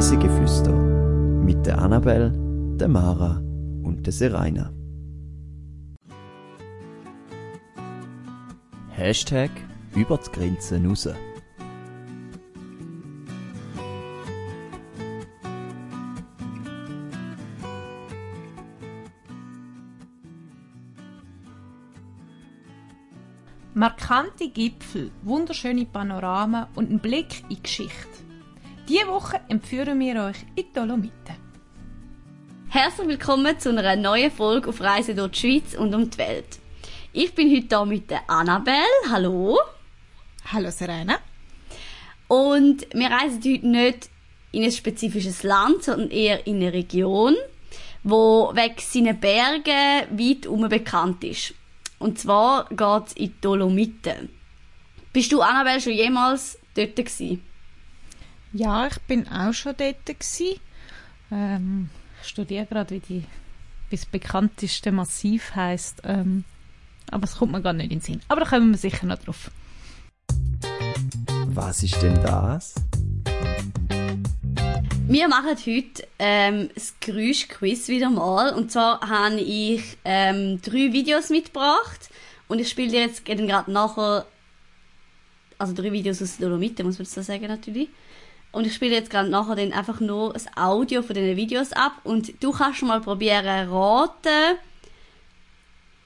Reisegeflüster mit der Annabel, der Mara und der Seraina. Hashtag über die Grenzen raus. Markante Gipfel, wunderschöne Panoramen und ein Blick in die Geschichte. Diese Woche empfehlen wir euch in die Dolomiten. Herzlich willkommen zu einer neuen Folge auf Reise durch die Schweiz und um die Welt. Ich bin heute hier mit der Annabelle. Hallo. Hallo Serena. Und wir reisen heute nicht in ein spezifisches Land, sondern eher in eine Region, wo wegen seinen Bergen weit herum bekannt ist. Und zwar geht es in die Dolomiten. Bist du, Annabelle, schon jemals dort gewesen? Ja, ich bin auch schon dort gewesen. Ähm, ich studiere gerade, wie, die, wie das bekannteste Massiv heisst. Ähm, aber es kommt mir gar nicht in den Sinn. Aber da kommen wir sicher noch drauf. Was ist denn das? Wir machen heute ähm, das Geräusch-Quiz wieder mal. Und zwar habe ich ähm, drei Videos mitgebracht. Und ich spiele dir jetzt gerade nachher, also drei Videos aus Dolomiten, muss man so sagen natürlich. Und ich spiele jetzt gerade nachher dann einfach nur das Audio von diesen Videos ab. Und du kannst mal probieren raten,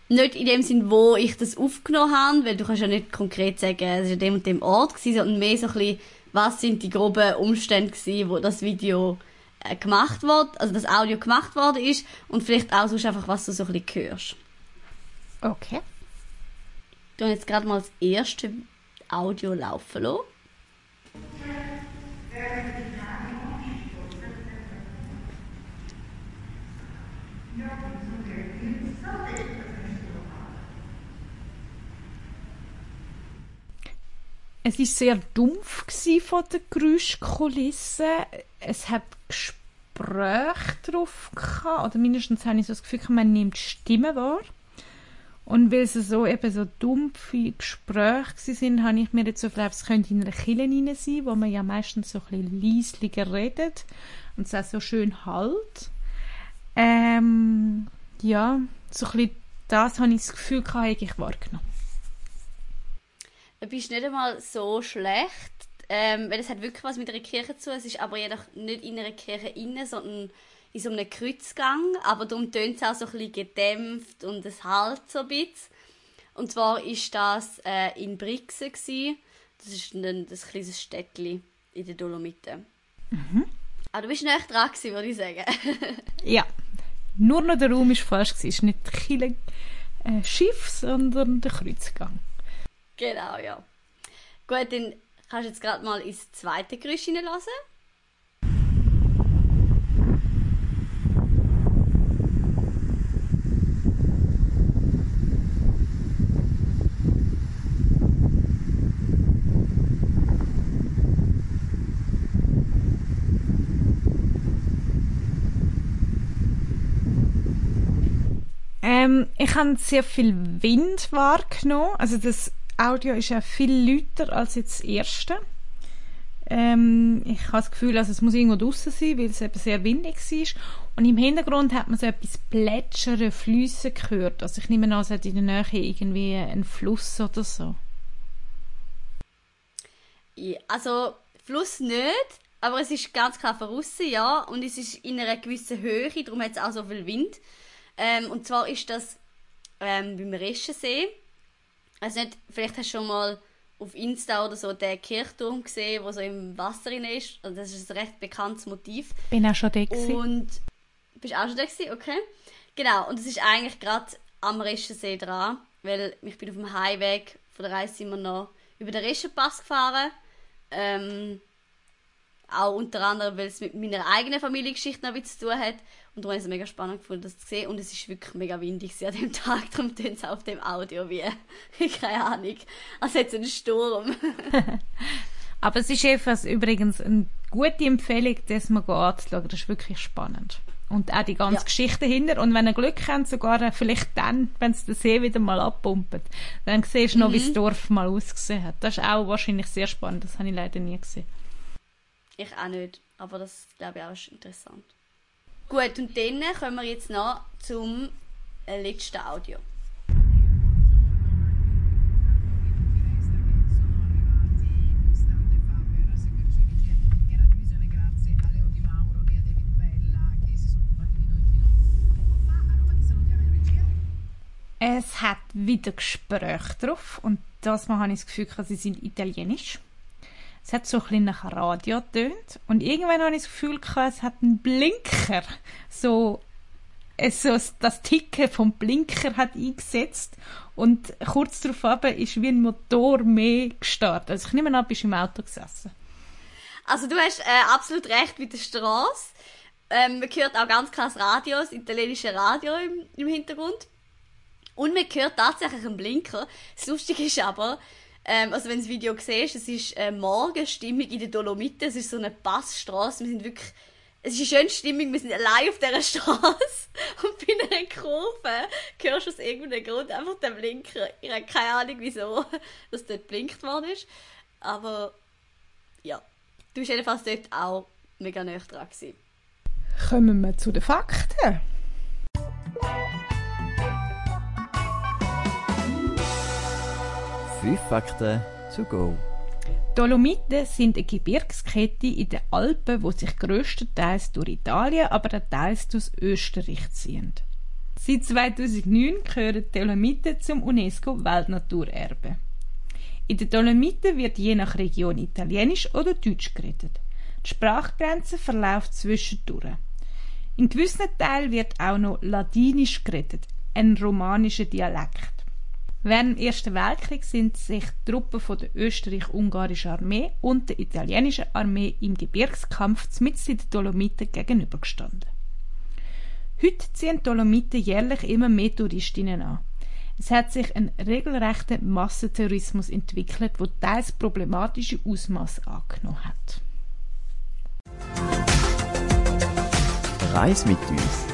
nicht in dem Sinn, wo ich das aufgenommen habe, weil du kannst ja nicht konkret sagen, es war an dem und dem Ort, gewesen, sondern mehr so ein bisschen, was sind die groben Umstände gewesen, wo das Video äh, gemacht wird, also das Audio gemacht worden ist und vielleicht auch sonst einfach, was du so ein bisschen hörst. Okay. Ich jetzt gerade mal das erste Audio laufen lassen. Es war sehr dumpf von der Geräuschkulisse. Es hat Gespräche drauf gehabt, oder mindestens habe ich so das Gefühl, man nimmt Stimmen wahr. Und weil es so eben so dumpfe Gespräche sind, habe ich mir jetzt so gedacht, es könnte in einer Kille rein sein, wo man ja meistens so ein bisschen leislicher redet und es auch so schön halt. Ähm, ja, so ein bisschen das habe ich das Gefühl gehabt, ich wahrgenommen. Du bist nicht einmal so schlecht, ähm, weil es hat wirklich was mit einer Kirche zu. Es ist aber jedoch nicht in einer Kirche innen, sondern in so einem Kreuzgang. Aber darum tönt es auch so ein bisschen gedämpft und es halt so ein bisschen. Und zwar ist das äh, in Brixen gewesen. Das ist ein das kleines Städtchen in den Dolomiten. Mhm. Aber du bist nicht dran gewesen, würde ich sagen. ja. Nur noch der Raum ist falsch. Es ist nicht Kille, äh, Schiff, sondern der Kreuzgang. Genau, ja. Gut, dann kannst du jetzt gerade mal ins zweite Geräusch hineinlassen. Ähm, ich habe sehr viel Wind wahrgenommen. Also das Audio ist ja viel lauter als jetzt das erste. Ähm, ich habe das Gefühl, also es muss irgendwo draußen sein, weil es eben sehr windig war. Und im Hintergrund hat man so etwas plätschern, fließen gehört. Also ich nehme an, es hat in der Nähe irgendwie einen Fluss oder so. Ja, also Fluss nicht, aber es ist ganz klar von außen, ja. Und es ist in einer gewissen Höhe, darum hat es auch so viel Wind. Ähm, und zwar ist das ähm, beim Reschensee. Also nicht, vielleicht hast du schon mal auf Insta oder so den Kirchturm gesehen, wo so im Wasser drin ist. Also das ist ein recht bekanntes Motiv. Bin auch schon da gewesen. Und bist auch schon da gewesen? Okay. Genau. Und es ist eigentlich gerade am Reschensee dran, weil ich bin auf dem Highweg von der Reise immer noch über den Reschenpass gefahren. Ähm, auch unter anderem, weil es mit meiner eigenen Familiengeschichte noch etwas zu tun hat. Und darum habe ich es mega spannend gefunden, das zu sehen. Und es ist wirklich mega windig an dem Tag. Darum tun es auf dem Audio wie, keine Ahnung, als hätte es einen Sturm. Aber es ist jedenfalls übrigens eine gute Empfehlung, das mal anzuschauen. Das ist wirklich spannend. Und auch die ganze ja. Geschichte hinter. Und wenn ihr Glück habt, sogar vielleicht dann, wenn es den See wieder mal abpumpt, dann siehst du noch, mhm. wie das Dorf mal ausgesehen hat. Das ist auch wahrscheinlich sehr spannend. Das habe ich leider nie gesehen. Ich auch nicht. Aber das, glaube ich, auch ist interessant. Gut, und dann kommen wir jetzt noch zum äh, letzten Audio. Es hat wieder Gespräche drauf und das Mal habe ich das Gefühl, sie sind italienisch. Es hat so ein bisschen nach Radio tönt und irgendwann habe ich das Gefühl, es hat einen Blinker. So, es so das Ticken vom Blinker hat eingesetzt und kurz darauf ist wie ein Motor mehr gestartet. Also ich nehme an, bist im Auto gesessen. Also du hast äh, absolut recht mit der Straße. Ähm, man hört auch ganz krass Radio, das italienische Radio im, im Hintergrund. Und man hört tatsächlich einen Blinker. Das Lustige ist aber, ähm, also wenn du das Video siehst, es ist äh, Morgenstimmung in den Dolomiten, es ist so eine Passstraße, wir sind wirklich, es ist eine schöne Stimmung, wir sind allein auf dieser Straße und bei einer Kurve hörst du aus irgendeinem Grund einfach den Blinker. Ich habe keine Ahnung, wieso das dort blinkt worden ist, aber ja, du bist jedenfalls dort auch mega nah dran gewesen. Kommen wir zu den Fakten. Fünf Fakten zu go. Dolomiten sind eine Gebirgskette in den Alpen, wo sich grösstenteils durch Italien, aber auch teils durch Österreich ziehen. Seit 2009 gehören Dolomiten zum UNESCO-Weltnaturerbe. In den Dolomiten wird je nach Region Italienisch oder Deutsch geredet. Die Sprachgrenze verläuft zwischendurch. In gewissen Teilen wird auch noch Ladinisch geredet, ein romanischer Dialekt. Während dem Ersten Weltkrieg sind sich Truppen von der österreich-ungarischen Armee und der italienischen Armee im Gebirgskampf mit den Dolomiten gegenübergestanden. Heute ziehen Dolomiten jährlich immer mehr Touristinnen an. Es hat sich ein regelrechter Massentourismus entwickelt, wo teils problematische Ausmaß angenommen hat. Reis mit uns.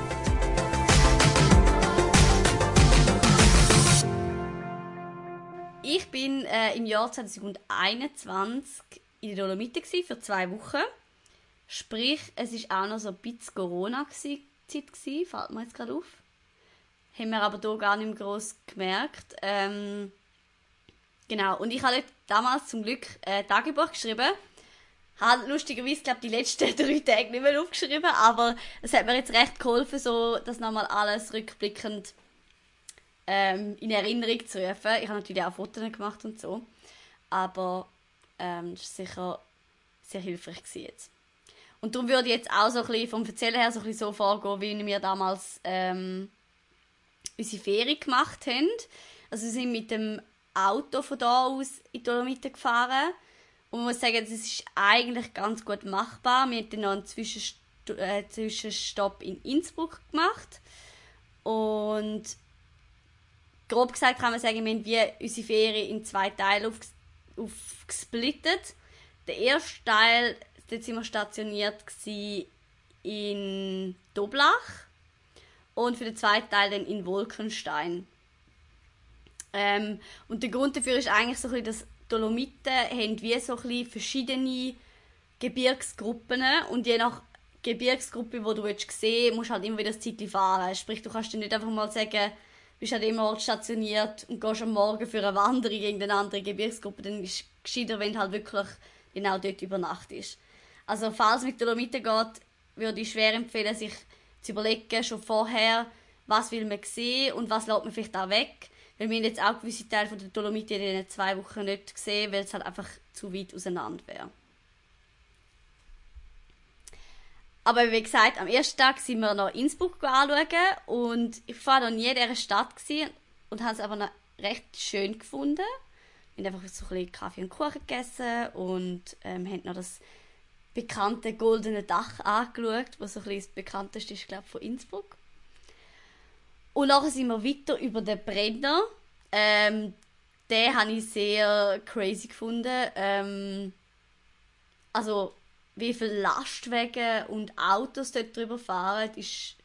Ich bin äh, im Jahr 2021 in den Dolomiten für zwei Wochen. Sprich, es ist auch noch so ein bisschen Corona-Zeit, fällt mir jetzt gerade auf. Haben wir aber hier gar nicht mehr gross gemerkt. Ähm, genau, und ich habe damals zum Glück äh, Tagebuch geschrieben. Habe lustigerweise, glaube die letzten drei Tage nicht mehr aufgeschrieben, aber es hat mir jetzt recht geholfen, so das nochmal alles rückblickend ähm, in Erinnerung zu rufen. Ich habe natürlich auch Fotos gemacht und so. Aber ähm, das war sicher sehr hilfreich jetzt. Und darum würde ich jetzt auch so ein bisschen vom Erzählen her so, ein bisschen so vorgehen, wie wir damals ähm, unsere Ferien gemacht haben. Also wir sind mit dem Auto von da aus in die Dolomiten gefahren. Und man muss sagen, das ist eigentlich ganz gut machbar. Wir haben dann noch einen Zwischenst äh, Zwischenstopp in Innsbruck gemacht. Und grob gesagt kann man sagen, wir haben wie unsere Ferien in zwei Teile auf, aufgesplittet. Der erste Teil, dort sind wir stationiert in Doblach und für den zweiten Teil dann in Wolkenstein. Ähm, und der Grund dafür ist eigentlich so ein bisschen, dass Dolomiten haben wie so ein bisschen verschiedene Gebirgsgruppen und je nach Gebirgsgruppe, die du sehen willst, musst du halt immer wieder das Zeit fahren. Sprich, du kannst dir nicht einfach mal sagen, bist halt immer stationiert und gehst am Morgen für eine Wanderung in eine andere Gebirgsgruppe, dann ist es gescheiter, wenn du halt wirklich genau dort übernachtest. Also falls mit Dolomiten geht, würde ich schwer empfehlen, sich zu überlegen, schon vorher, was will man sehen und was lässt man vielleicht auch weg. Weil wir haben jetzt auch gewisse Teile der Dolomiten in den zwei Wochen nicht gesehen, weil es halt einfach zu weit auseinander wäre. Aber wie gesagt, am ersten Tag sind wir noch Innsbruck anschauen und ich war noch nie in dieser Stadt und habe es aber noch recht schön gefunden. Wir haben einfach so ein bisschen Kaffee und Kuchen gegessen und ähm, haben noch das bekannte goldene Dach angeschaut, was so ein bisschen das bekannteste ist, glaube von Innsbruck. Und nachher sind wir weiter über den Brenner. Ähm, den habe ich sehr crazy gefunden. Ähm, also wie viele Lastwagen und Autos dort drüber fahren, ist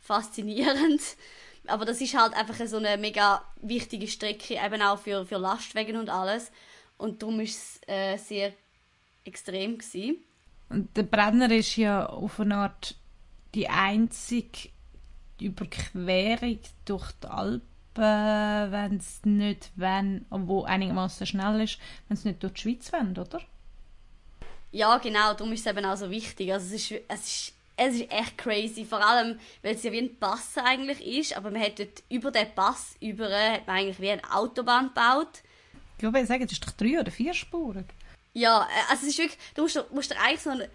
faszinierend. Aber das ist halt einfach so eine mega wichtige Strecke, eben auch für, für Lastwagen und alles. Und darum war es äh, sehr extrem. Gewesen. Und der Brenner ist ja auf eine Art die einzige Überquerung durch die Alpen, wenn es nicht, wenn, wo einigermaßen schnell ist, wenn es nicht durch die Schweiz wollen, oder? Ja, genau, darum ist es eben auch so wichtig. Also es ist, es ist, es ist echt crazy, vor allem, weil es ja wie ein Pass eigentlich ist, aber man hat dort über den Pass über, hat man eigentlich wie eine Autobahn gebaut. Ich glaube, ich sage, das ist doch drei- oder vierspurig. Ja, äh, also es ist wirklich, du musst, musst dir eigentlich so einen,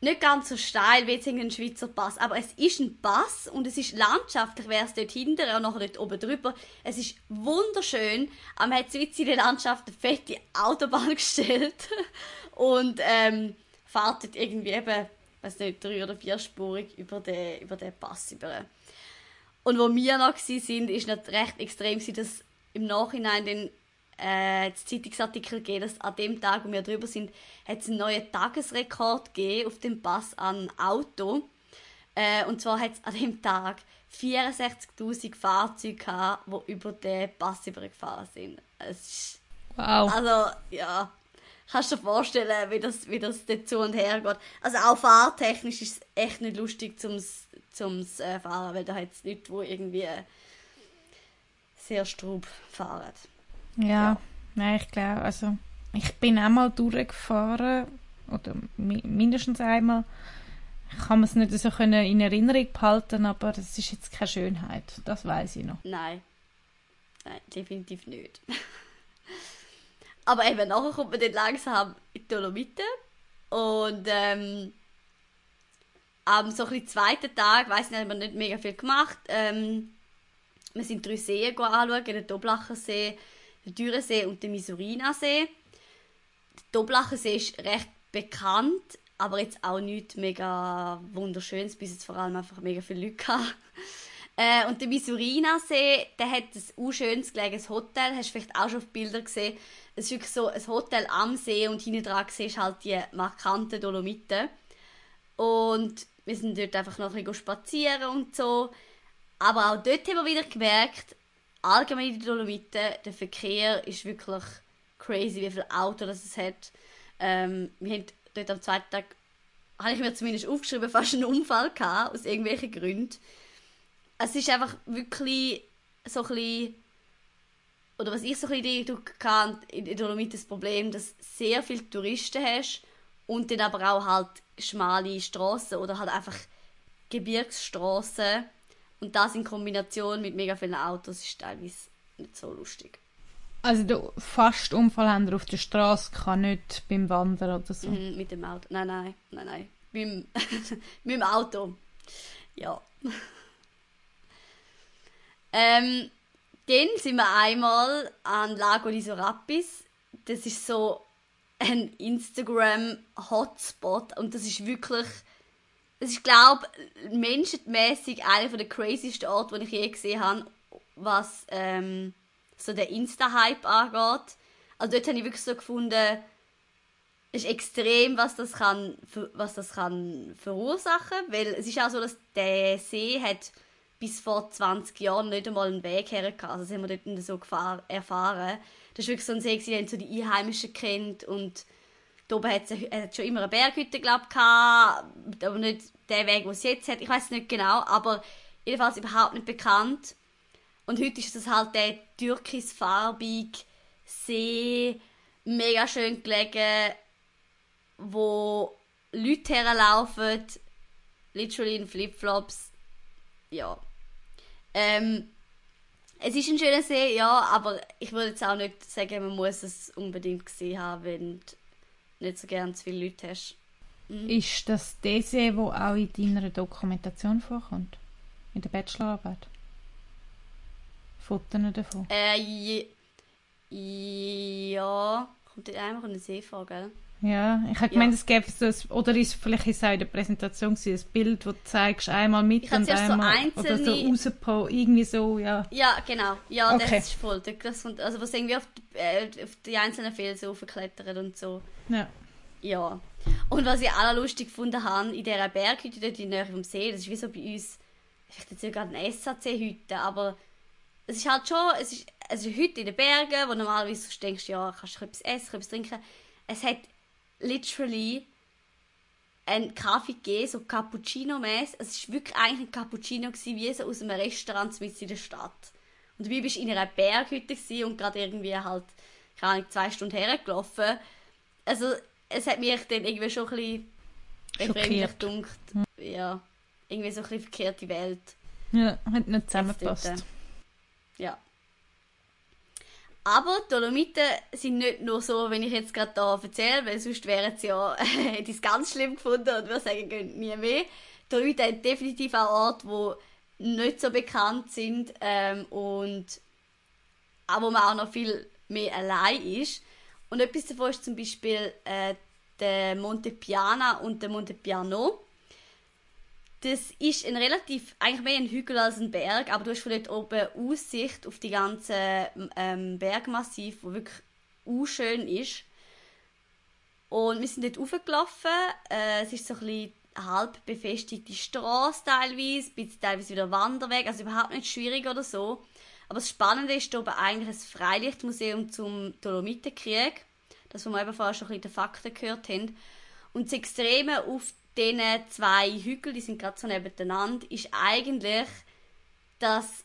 nicht ganz so steil wie jetzt ein Schweizer Pass, aber es ist ein Pass und es ist landschaftlich, wäre es dort hinten und nachher dort oben drüber. Es ist wunderschön, aber man hat in der Landschaft eine fette Autobahn gestellt und ähm, fährt dort irgendwie eben, weiß nicht, drei- oder vierspurig über den, über den Pass über. Und wo wir noch waren, sind, ist noch recht extrem, dass im Nachhinein den äh, Zeitungsartikel gegeben, dass an dem Tag, wo wir drüber sind, hat es einen neuen Tagesrekord gegeben auf dem Pass an Auto. Äh, und zwar hat es an dem Tag 64.000 Fahrzeuge gehabt, die über den Pass übergefahren sind. Es ist, Wow. also, ja, kannst du dir vorstellen, wie das, wie das dort zu und her geht. Also auch fahrtechnisch ist es echt nicht lustig zum, zum äh, Fahren, weil da hat es Leute, die irgendwie sehr strub fahren. Ja, nein, ich glaube, also ich bin auch mal durchgefahren oder mi mindestens einmal. Ich kann es nicht so können in Erinnerung behalten, aber es ist jetzt keine Schönheit. Das weiß ich noch. Nein. Nein, definitiv nicht. Aber eben, nachher kommt man dann langsam in die Dolomiten. Und ähm, am so ein zweiten Tag, weiss nicht, haben wir nicht mega viel gemacht. Ähm, wir sind drei Seen anschauen, den Doblacher See, den Dürensee und den Misurina-See. Der Doblacher See ist recht bekannt, aber jetzt auch nicht mega wunderschönes, bis jetzt vor allem einfach mega viele Leute gehabt. Äh, und der Misurina-See, der hat ein unschönes gelegenes Hotel, hast du vielleicht auch schon auf Bilder gesehen. Es ist wirklich so ein Hotel am See und hinten dran siehst du halt die markanten Dolomiten. Und wir sind dort einfach noch ein bisschen spazieren und so. Aber auch dort haben wir wieder gemerkt, allgemein in den Dolomiten, der Verkehr ist wirklich crazy, wie viele Autos es hat. Ähm, wir haben dort am zweiten Tag, habe ich mir zumindest aufgeschrieben, fast einen Unfall gehabt, aus irgendwelchen Gründen. Es ist einfach wirklich so ein bisschen, oder was ich so ein bisschen hatte, in den Dolomiten das Problem, dass du sehr viele Touristen hast und dann aber auch halt schmale Straßen oder halt einfach Gebirgsstraßen und das in Kombination mit mega vielen Autos ist teilweise nicht so lustig. Also der fast Unfall haben wir auf der Straße kann nicht beim Wandern oder so. Mhm, mit dem Auto. Nein, nein, nein, nein. Dem, mit dem Auto. Ja. Ähm, dann sind wir einmal an Lago di Sorapis. Das ist so ein Instagram-Hotspot und das ist wirklich, das ist glaube menschenmäßig einer der crazysten Orte, die ich je gesehen habe, was ähm, so der Insta-Hype angeht. Also dort habe ich wirklich so gefunden, es ist extrem, was das kann, was das kann verursachen, weil es ist auch so, dass der See hat bis vor 20 Jahren nicht einmal einen Weg hergehabt. Also das haben wir dort so erfahren. Das ist wirklich so ein See, den so die Einheimischen kennt und da oben hat es schon immer eine Berghütte, glaube ich, gehabt, aber nicht der Weg, den es jetzt hat. Ich weiß nicht genau, aber jedenfalls überhaupt nicht bekannt. Und heute ist das halt der türkisfarbige See, mega schön gelegen, wo Leute herlaufen, literally in Flipflops. Ja. Ähm, es ist ein schöner See, ja, aber ich würde jetzt auch nicht sagen, man muss es unbedingt gesehen haben, wenn du nicht so gerne zu viele Leute hast. Mhm. Ist das der See, wo auch in deiner Dokumentation vorkommt? In der Bachelorarbeit? Fotos davon? Äh, ja, kommt dort einfach in den See vor, gell? Ja, ich habe gemeint, es gäbe so ein, oder ist vielleicht ist es auch in der Präsentation gewesen, ein Bild, wo du zeigst, einmal mit Ich und zuerst so einmal einzelne- oder so rauspo, irgendwie so, ja. Ja, genau. Ja, Okay. das ist voll. Das also was irgendwie auf die, äh, auf die einzelnen Felsen aufgeklettert und so. ja. Ja. Und was ich auch lustig gefunden habe, in dieser Berghütte dort in der Nähe vom See, das ist wie so bei uns, vielleicht jetzt sogar eine SAC-Hütte, aber es ist halt schon, es ist, es ist eine Hütte in den Bergen, wo normalerweise du denkst, ja, kannst du etwas essen, etwas trinken. Es hat literally einen Kaffee gegeben, so Cappuccino-mäßig. Es war wirklich eigentlich ein Cappuccino, gewesen, wie so aus einem Restaurant mitten in der Stadt. Und dabei bist du in einer Berghütte und gerade irgendwie halt, keine Ahnung, zwei Stunden hergelaufen. Also, es hat mich dann irgendwie schon ein bisschen befremdlich gedunkt. Ja, irgendwie so ein bisschen verkehrte Welt. Ja, hat nicht zusammengepasst. Ja. Aber die Dolomiten sind nicht nur so, wenn ich jetzt gerade da erzähle, weil sonst wären sie ja, hätte ich es ganz schlimm gefunden und würde sagen, gehen nie mehr. Die Dolomiten haben definitiv auch Orte, die nicht so bekannt sind ähm, und auch wo man auch noch viel mehr allein ist. Und etwas davon ist zum Beispiel äh, der Monte Piana und der Monte Piano. Das ist ein relativ, eigentlich mehr ein Hügel als ein Berg, aber du hast von dort oben Aussicht auf die ganze ähm, Bergmassiv, wo wirklich schön ist. Und wir sind dort hochgelaufen. Äh, es ist so ein bisschen halb befestigte Straße teilweise, bisschen teilweise wieder Wanderweg, also überhaupt nicht schwierig oder so. Aber das Spannende ist hier oben eigentlich ein Freilichtmuseum zum Dolomitenkrieg. Das, wo wir eben vorher schon ein bisschen die Fakten gehört haben. Und das Extreme auf diesen zwei Hügeln, die sind gerade so nebeneinander, ist eigentlich, dass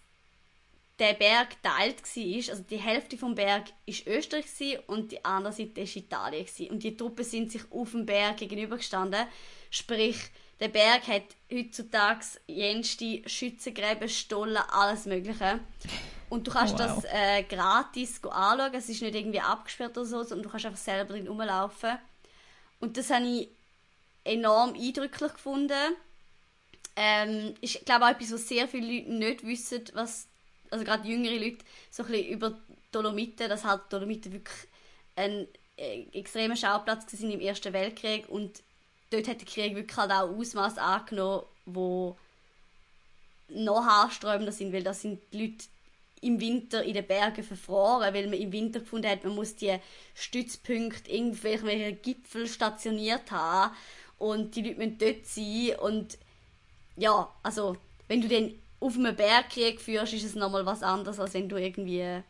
der Berg geteilt war. Also die Hälfte vom Berg ist Österreich und die andere Seite ist Italien. Und die Truppen sind sich auf dem Berg gegenübergestanden. Sprich, der Berg hat heutzutage jenste Schützengräben, Stollen, alles Mögliche. Und du kannst Wow. das äh, gratis anschauen. Es ist nicht irgendwie abgesperrt oder so, sondern du kannst einfach selber drin rumlaufen. Und das habe ich enorm eindrücklich gefunden. Ähm, ist, glaube auch etwas, was sehr viele Leute nicht wissen, was, also gerade jüngere Leute, so ein bisschen über Dolomiten, dass halt Dolomiten wirklich ein äh, extremer Schauplatz waren im Ersten Weltkrieg und dort hat der Krieg wirklich halt auch Ausmaß angenommen, wo noch haarsträubender sind, weil da sind die Leute im Winter in den Bergen verfroren, weil man im Winter gefunden hat, man muss die Stützpunkte irgendwelche Gipfel stationiert haben und die Leute müssen dort sein und ja, also wenn du dann auf einem Bergkrieg führst, ist es nochmal was anderes, als wenn du irgendwie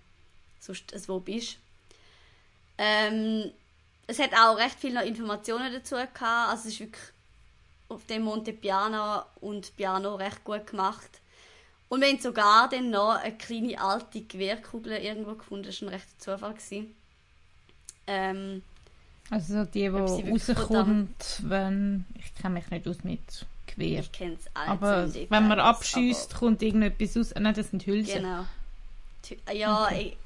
sonst wo bist. Ähm, es hat auch recht viele noch Informationen dazu gehabt, also es ist wirklich auf dem Monte Piano und Piano recht gut gemacht. Und wir haben sogar dann noch eine kleine alte Gewehrkugel irgendwo gefunden, das war ein rechter Zufall. Ähm, Also die, die rauskommt, wenn... Ich kenne mich nicht aus mit Gewehr. ich kenne es auch Aber wenn man abschießt, kommt irgendetwas raus. Nein, das sind Hülsen. Genau. Tü- Ja, Okay.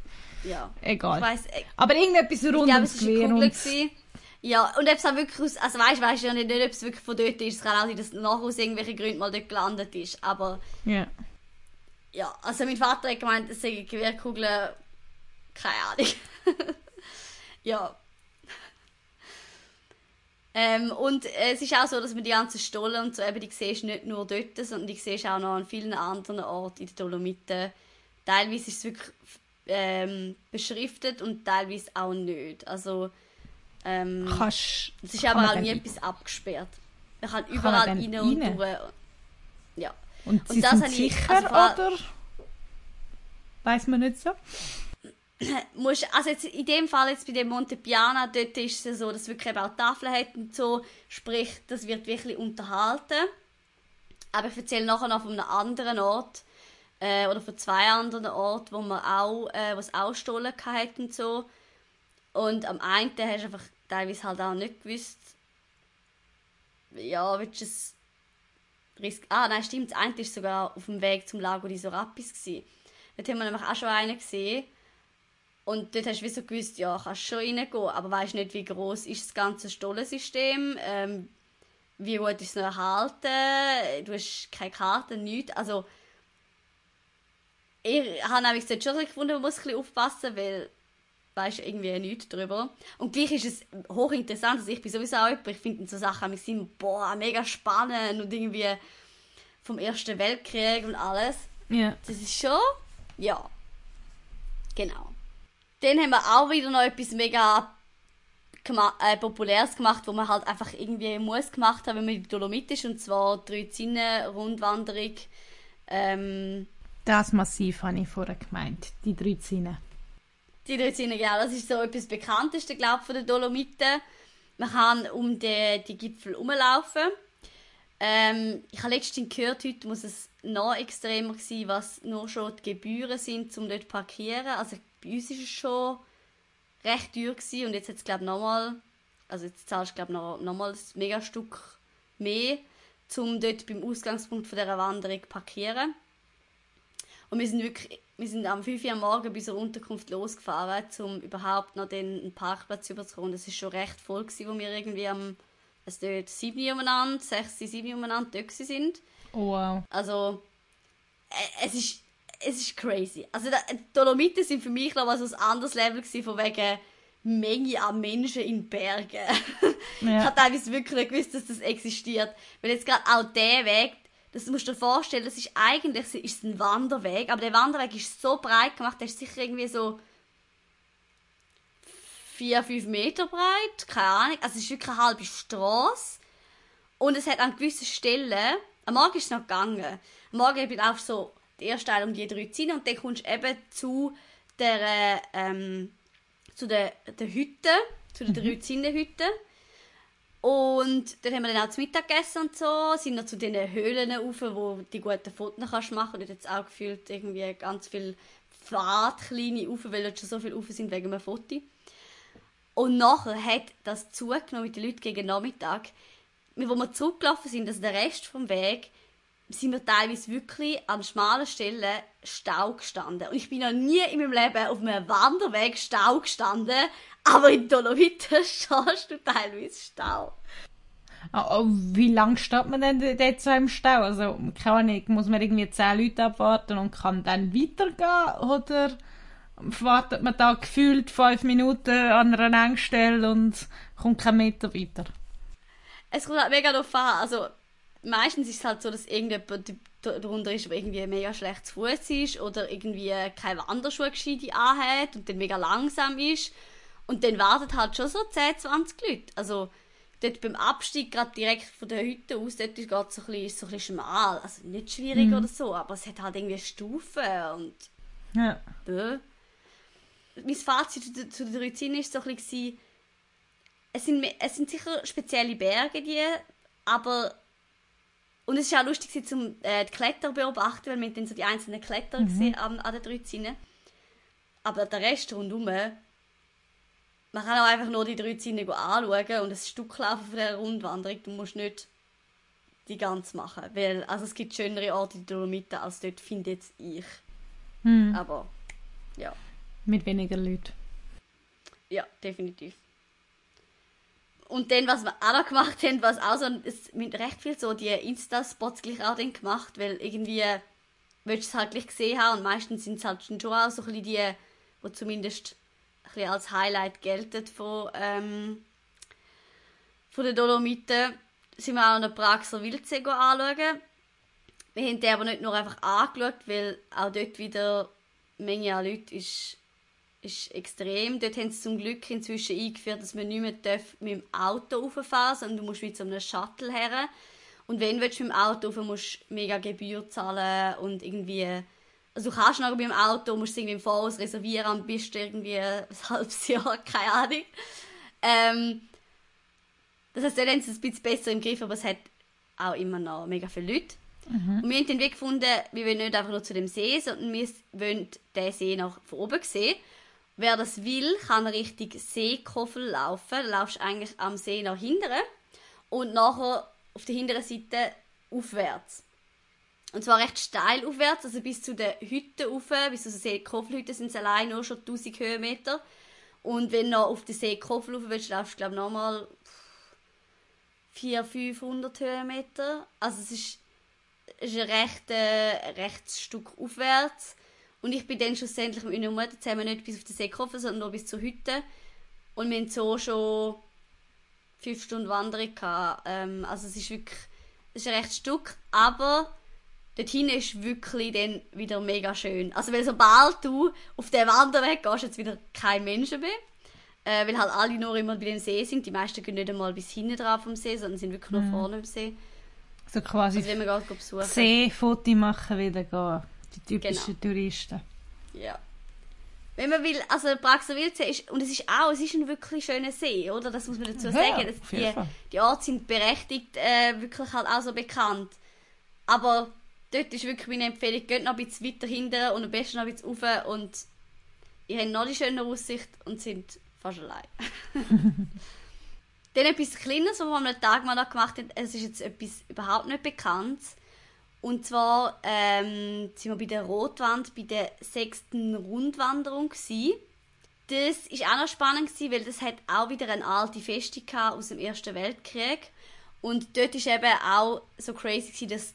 ich, ja. Egal. Ich weiss, ich, Aber irgendetwas rund ums es war eine Gewehr und... Ja, und ob es auch wirklich aus, also weißt, weißt ja nicht, nicht, ob es wirklich von dort ist. Es kann auch sein, dass es nachher aus irgendwelchen Gründen mal dort gelandet ist. Aber Ja. ja, also mein Vater hat gemeint, es sei Gewehrkugeln, keine Ahnung. ja. Ähm, und äh, es ist auch so, dass man die ganzen Stollen und so eben, die siehst du nicht nur dort, sondern die siehst auch noch an vielen anderen Orten in den Dolomiten. Teilweise ist es wirklich ähm, beschriftet und teilweise auch nicht. Also, ähm, Kannst... es ist kann aber man auch nie etwas abgesperrt. Man kann man überall dann rein und rein? durch. Ja. Und Und sie das sind habe ich- sicher, also oder? Weiß man nicht so? musst, also jetzt in dem Fall jetzt bei dem Monte Piana, dort ist es so, dass es wirklich auch Tafeln hat und so, sprich, das wird wirklich unterhalten. Aber ich erzähle nachher noch von einem anderen Ort, äh, oder von zwei anderen Orten, wo man auch, äh, wo es auch Stollen hatten und so. Und am einen hast du einfach teilweise halt auch nicht gewusst, ja, willst du es risk Ah, nein, stimmt, das eine war sogar auf dem Weg zum Lago di Sorapis. Dort haben wir nämlich auch schon einen gesehen. Und dort hast du wie so gewusst, ja, kannst schon reingehen, aber weißt nicht, wie groß ist das ganze Stollensystem, ähm, wie gut ist es noch erhalten, du hast keine Karte, nichts. Also, ich habe nämlich dort schon gefunden, man muss ein bisschen aufpassen, weil weißt irgendwie nichts darüber. Und gleich ist es hochinteressant, also ich bin sowieso auch jemand, ich finde so Sachen mich sind, boah, mega spannend und irgendwie vom Ersten Weltkrieg und alles. Ja. Das ist schon, ja, genau. Dann haben wir auch wieder noch etwas mega gema äh, Populäres gemacht, wo man halt einfach irgendwie muss gemacht haben, wenn man in die Dolomit ist, und zwar drei Zinnen Rundwanderung. Ähm, Das Massiv habe ich vorher gemeint. Die drei Zinnen. die drei Zinnen, genau, das ist so etwas Bekannteste, glaube ich, von den Dolomiten. man kann um die, die Gipfel herumlaufen. Ähm, ich habe letztens gehört, heute muss es noch extremer sein, was nur schon die Gebühren sind, um dort zu parkieren. Also bei uns ist es schon recht teuer gewesen und jetzt hat es nochmal, also jetzt zahlst du glaube noch, nochmal ein mega Stück mehr, um dort beim Ausgangspunkt von dieser Wanderung zu parkieren. Und wir sind wirklich, wir sind am 5 Uhr am Morgen bei unserer Unterkunft losgefahren, um überhaupt noch den einen Parkplatz überzukommen. Das ist schon recht voll gewesen, wo wir irgendwie am, es dort 7 Uhr umeinander, 6, 7 Uhr umeinander dort sind. Oh, wow. Also, äh, es ist, es ist crazy. Also, die Dolomiten sind für mich noch mal so ein anderes Level gewesen, von wegen Menge an Menschen in Bergen. Ja. Ich habe teilweise wirklich nicht gewusst, dass das existiert. Weil jetzt gerade auch der Weg, das musst du dir vorstellen, das ist eigentlich ist ein Wanderweg, aber der Wanderweg ist so breit gemacht, der ist sicher irgendwie so 4, 5 Meter breit, keine Ahnung. Also es ist wirklich eine halbe Straße. Und es hat an gewissen Stellen, am Morgen ist es noch gegangen, am Morgen auch so der erste Teil um die drei Zine und dann kommst du eben zu der, ähm, zu der, der Hütte, zu der drei Zinnenhütte. Und dann haben wir dann auch zu Mittag gegessen und so, sind noch zu den Höhlen rauf, wo die guten Fotos kannst machen. Hat es auch gefühlt irgendwie ganz viel Pfad, kleine rauf, weil dort schon so viele rauf sind wegen einem Foto. Und nachher hat das zugenommen mit den Leuten gegen Nachmittag. Wo wir zurückgelaufen sind, also der Rest vom Weg, sind wir teilweise wirklich an schmalen Stellen Stau gestanden. Und ich bin noch nie in meinem Leben auf einem Wanderweg Stau gestanden, aber in Dolomiten stehst du teilweise Stau. Ah, oh, wie lange steht man denn dort so im Stau? Also, keine Ahnung, muss man irgendwie zehn Leute abwarten und kann dann weitergehen? Oder wartet man da gefühlt fünf Minuten an einer Engstelle und kommt keinen Meter weiter? Es kommt halt mega darauf an. Also, meistens ist es halt so, dass irgendjemand darunter ist, der irgendwie mega schlecht zu Fuß ist oder irgendwie keine Wanderschuhe gescheite anhat und dann mega langsam ist. Und dann warten halt schon so 10, 20 Leute. Also, dort beim Abstieg, gerade direkt von der Hütte aus, dort ist es so, ein bisschen- so ein bisschen schmal. Also, nicht schwierig oder so, aber es hat halt irgendwie Stufen und Ja. Bö. Mein Fazit zu, zu der Druzin ist so ein bisschen, es sind, es sind sicher spezielle Berge, die, aber und es ist auch lustig zum äh, die Kletter beobachten, weil wir dann so die einzelnen Kletter gesehen an, an den Druzinen. Aber der Rest rundherum, man kann auch einfach nur die Druzinen anschauen und ein Stück laufen von dieser Rundwanderung. Du musst nicht die ganz machen, weil also es gibt schönere Orte in den Dolomiten als dort, finde jetzt ich. Hm. Aber ja. Mit weniger Leuten. Ja, definitiv. Und dann, was wir auch noch gemacht haben, was auch so, es mit recht viel so die Insta-Spots gleich auch dann gemacht, weil irgendwie willst du es halt gleich gesehen haben und meistens sind es halt schon auch so ein bisschen die, die zumindest ein bisschen als Highlight gelten von, ähm, von den Dolomiten. Sind wir auch noch den Praxer Wildsee anschauen. Wir haben den aber nicht nur einfach angeschaut, weil auch dort wieder eine Menge an Leuten ist ist extrem. Dort haben sie zum Glück inzwischen eingeführt, dass man nicht mehr darf mit dem Auto rauffahren sondern du musst wie zu einem Shuttle her. Und wenn du mit dem Auto rauf musst du mega Gebühr zahlen und irgendwie... Also du kannst noch mit dem Auto, musst es irgendwie im Voraus reservieren und bist du irgendwie ein halbes Jahr, keine Ahnung. Ähm, das heißt, dort haben sie es ein bisschen besser im Griff, aber es hat auch immer noch mega viele Leute. Und wir haben den Weg gefunden, wir wollen nicht einfach nur zu dem See, sondern wir wollen den See noch von oben sehen. Wer das will, kann Richtung Seekofel laufen. Da laufst du eigentlich am See nach hinten und nachher auf der hinteren Seite aufwärts. Und zwar recht steil aufwärts, also bis zu den Hütten rauf, bis zu den Seekoffelhütten sind es allein nur schon 1000 Höhenmeter. Und wenn du noch auf den Seekofel rauf willst, laufst du glaube ich nochmal 400, 500 Höhenmeter. Also es ist, es ist ein recht, äh, rechtes Stück aufwärts. Und ich bin dann schlussendlich mit meiner Mutter zusammen nicht bis auf den Seekoffer, sondern nur bis zur Hütte. Und wir haben so schon fünf Stunden Wanderung gehabt. Ähm, also es ist wirklich, es ist ein rechtes Stück, aber dort hinten ist wirklich dann wieder mega schön. Also weil sobald du auf den Wanderweg gehst, jetzt wieder kein Menschen mehr. Äh, weil halt alle nur immer bei dem See sind. Die meisten gehen nicht einmal bis hinten drauf vom See, sondern sind wirklich nur vorne am See. So quasi Also wenn wir gerade besuchen. Seefoto machen wieder gehen. Die typischen Genau. Touristen. Ja. wenn man will, also Praxer Wildsee ist, und es ist auch, es ist ein wirklich schöner See, oder? Das muss man dazu Ja, sagen. jeden die, die Orte sind berechtigt, äh, wirklich halt auch so bekannt. Aber dort ist wirklich meine Empfehlung, geht noch ein bisschen weiter hinten und am besten noch ein bisschen rauf und ihr habt noch die schöne Aussicht und sind fast allein. Dann etwas Kleines, was wir am Tag mal noch gemacht haben, es ist jetzt etwas überhaupt nicht bekannt. Und zwar ähm, sind wir bei der Rotwand, bei der sechsten Rundwanderung gsi. Das ist auch noch spannend gewesen, weil das hat auch wieder eine alte Festung aus dem Ersten Weltkrieg. Und dort ist eben auch so crazy gewesen, dass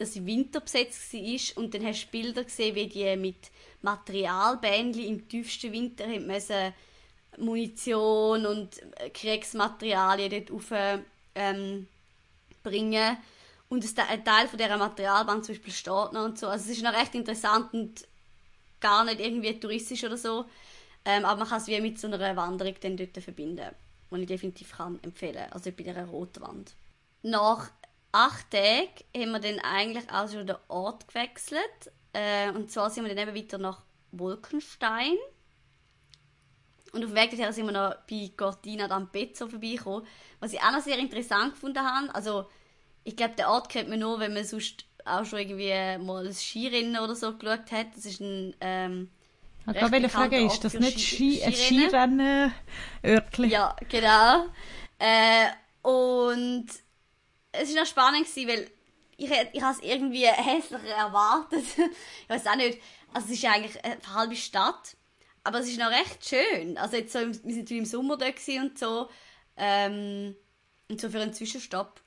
dass sie winterbesetzt war und dann hast du Bilder gesehen, wie die mit Materialbändchen im tiefsten Winter müssen Munition und Kriegsmaterialien dort rauf, ähm, und es, ein Teil von dieser Materialbahn zum Beispiel steht noch und so. Also es ist noch recht interessant und gar nicht irgendwie touristisch oder so, ähm, aber man kann es wie mit so einer Wanderung dann dort verbinden, die ich definitiv kann empfehlen, also bei dieser Rotwand. Nach acht Tagen haben wir dann eigentlich auch schon den Ort gewechselt. Äh, und zwar sind wir dann eben weiter nach Wolkenstein. Und auf dem Weg dorthin sind wir noch bei Cortina d'Ampezzo vorbeigekommen. Was ich auch noch sehr interessant gefunden habe. Also, ich glaube, den Ort kennt man nur, wenn man sonst auch schon irgendwie mal ein Skirennen oder so geschaut hat. Das ist ein, ähm, Ich wollte fragen, bekannter ist Ort das nicht Ski- Ski, ein Skirennen? Skirennen-Örtchen? Ja, genau. Äh, und es war noch spannend, gewesen, weil ich, ich habe es irgendwie hässlicher erwartet. ich weiß auch nicht. Also es ist eigentlich eine halbe Stadt, aber es ist noch recht schön. Also jetzt so, im, wir sind im Sommer da gewesen und so. Ähm, und so für einen Zwischenstopp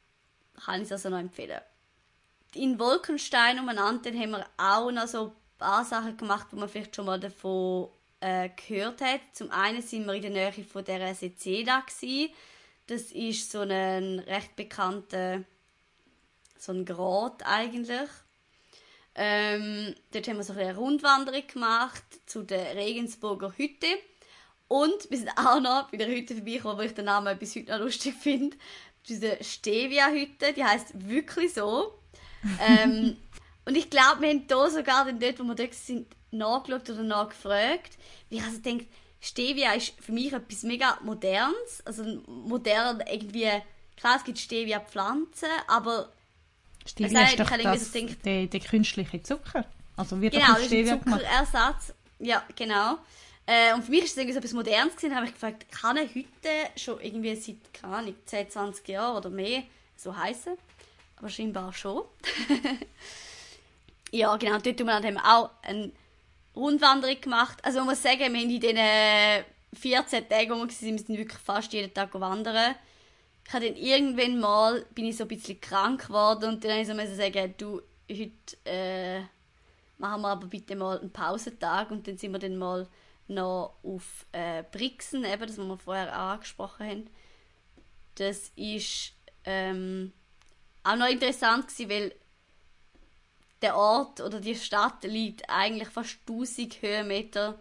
kann ich es also noch empfehlen. In Wolkenstein umeinander haben wir auch noch so ein paar Sachen gemacht, wo man vielleicht schon mal davon äh, gehört hat. Zum einen sind wir in der Nähe von der Seceda gsi. Das ist so ein recht bekannter so ein Grat eigentlich. Ähm, dort haben wir so eine Rundwanderung gemacht zu der Regensburger Hütte. Und wir sind auch noch bei der Hütte vorbeigekommen, wo ich den Namen bis heute noch lustig finde. Diese Stevia-Hütte, die heißt wirklich so. ähm, und ich glaube, wir haben hier sogar dann dort, wo wir dort sind, nachgeschaut oder nachgefragt. Weil ich also denke, Stevia ist für mich etwas mega Modernes. Also modern irgendwie, klar, es gibt Stevia-Pflanzen, aber Stevia ist doch ich das, so gedacht- der, der künstliche Zucker. Also wird Genau, Stevia gemacht. Zuckerersatz. Ja, genau. Äh, und für mich ist es irgendwie so etwas Modernes gewesen. Da habe ich gefragt, kann eine Hütte schon irgendwie seit, keine Ahnung, 10, 20 Jahren oder mehr so heißen? Aber scheinbar schon. ja, genau. Dort haben wir dann auch eine Rundwanderung gemacht. Also man muss sagen, wir haben in diesen 14 Tagen, wo wir waren, sind wirklich fast jeden Tag wandern. Ich habe dann irgendwann mal, bin ich so ein bisschen krank geworden und dann habe ich so sagen, du, heute äh, machen wir aber bitte mal einen Pausentag und dann sind wir dann mal noch auf äh, Brixen, eben, das was wir vorher auch angesprochen haben. Das ist ähm, auch noch interessant gewesen, weil der Ort oder die Stadt liegt eigentlich fast 1000 Höhenmeter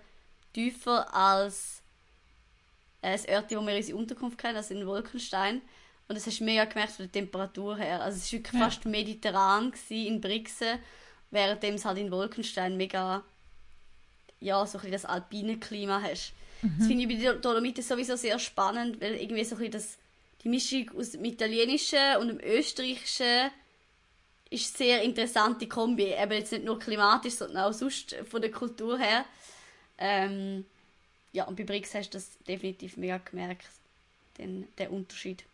tiefer als äh, das Örtchen, wo wir unsere Unterkunft hatten, also in Wolkenstein. Und das hast du mega gemerkt von der Temperatur her. Also es war wirklich Ja. fast mediterran in Brixen, während es halt in Wolkenstein mega ja, so ein bisschen das alpine Klima hast. Das finde ich bei den Dolomiten sowieso sehr spannend, weil irgendwie so ein bisschen das, die Mischung aus dem Italienischen und dem Österreichischen ist eine sehr interessante Kombi. Eben jetzt nicht nur klimatisch, sondern auch sonst von der Kultur her. Ähm, ja, und bei Brix hast du das definitiv mega gemerkt, den, den Unterschied.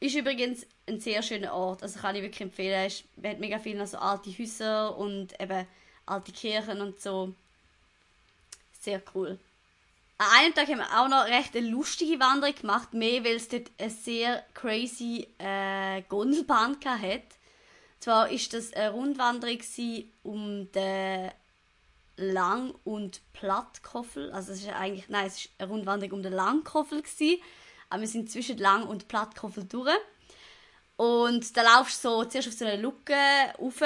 Ist übrigens ein sehr schöner Ort, also kann ich wirklich empfehlen. Es hat mega viele so alte Häuser und eben alte Kirchen und so. Sehr cool. An einem Tag haben wir auch noch recht eine lustige Wanderung gemacht, mehr weil es dort eine sehr crazy äh, Gondelbahn hat. Zwar ist das eine Rundwanderung um den Lang- und Plattkoffel. Also es ist eigentlich, nein, es ist eine Rundwanderung um den Langkoffel gewesen. Aber wir sind zwischen Lang- und Plattkoffel durch. Und da laufst du so zuerst auf so eine Luke rauf.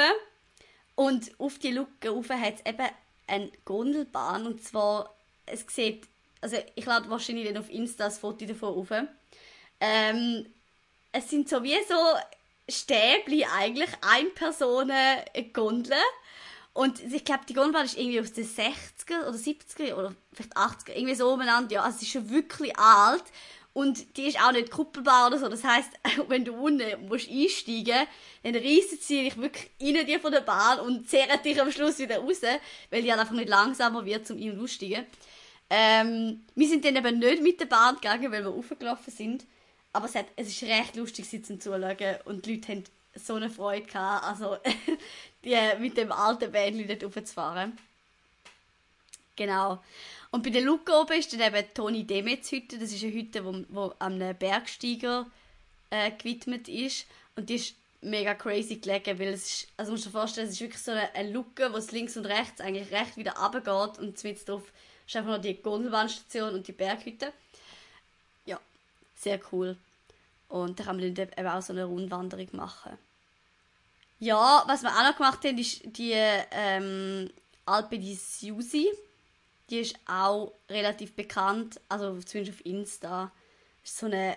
Und auf die Luke rauf hat es eben eine Gondelbahn. Und zwar, es sieht, also ich lade wahrscheinlich dann auf Insta das Foto davon rauf. Ähm, es sind so wie so Stäbli eigentlich, ein Person Gondel. Und ich glaube, die Gondelbahn ist irgendwie aus den 60er oder 70er oder vielleicht 80er, irgendwie so umeinander. Ja, also sie ist schon wirklich alt. Und die ist auch nicht kuppelbar oder so. Das heisst, wenn du unten musst einsteigen dann reissen sie dich wirklich rein dir von der Bahn und zehren dich am Schluss wieder raus, weil die halt einfach nicht langsamer wird zum Ein- und Aussteigen. Ähm, wir sind dann eben nicht mit der Bahn gegangen, weil wir aufgelaufen sind. Aber es, hat, es ist recht lustig, sie zum Zuschauen. Und die Leute haben so eine Freude gehabt, also die, mit dem alten Bändchen dort raufzufahren. Genau. Und bei der Luke oben ist dann eben Toni Demetz Hütte. Das ist eine Hütte, wo, wo einem Bergsteiger äh, gewidmet ist. Und die ist mega crazy gelegen, weil es ist, also musst du dir vorstellen, es ist wirklich so eine, eine Luke, wo es links und rechts eigentlich recht wieder runtergeht und mit drauf ist einfach noch die Gondelbahnstation und die Berghütte. Ja, sehr cool. Und da kann man dann eben auch so eine Rundwanderung machen. Ja, was wir auch noch gemacht haben, ist die ähm, Alpe di Siusi. Die ist auch relativ bekannt, also zumindest auf Insta. Ist so eine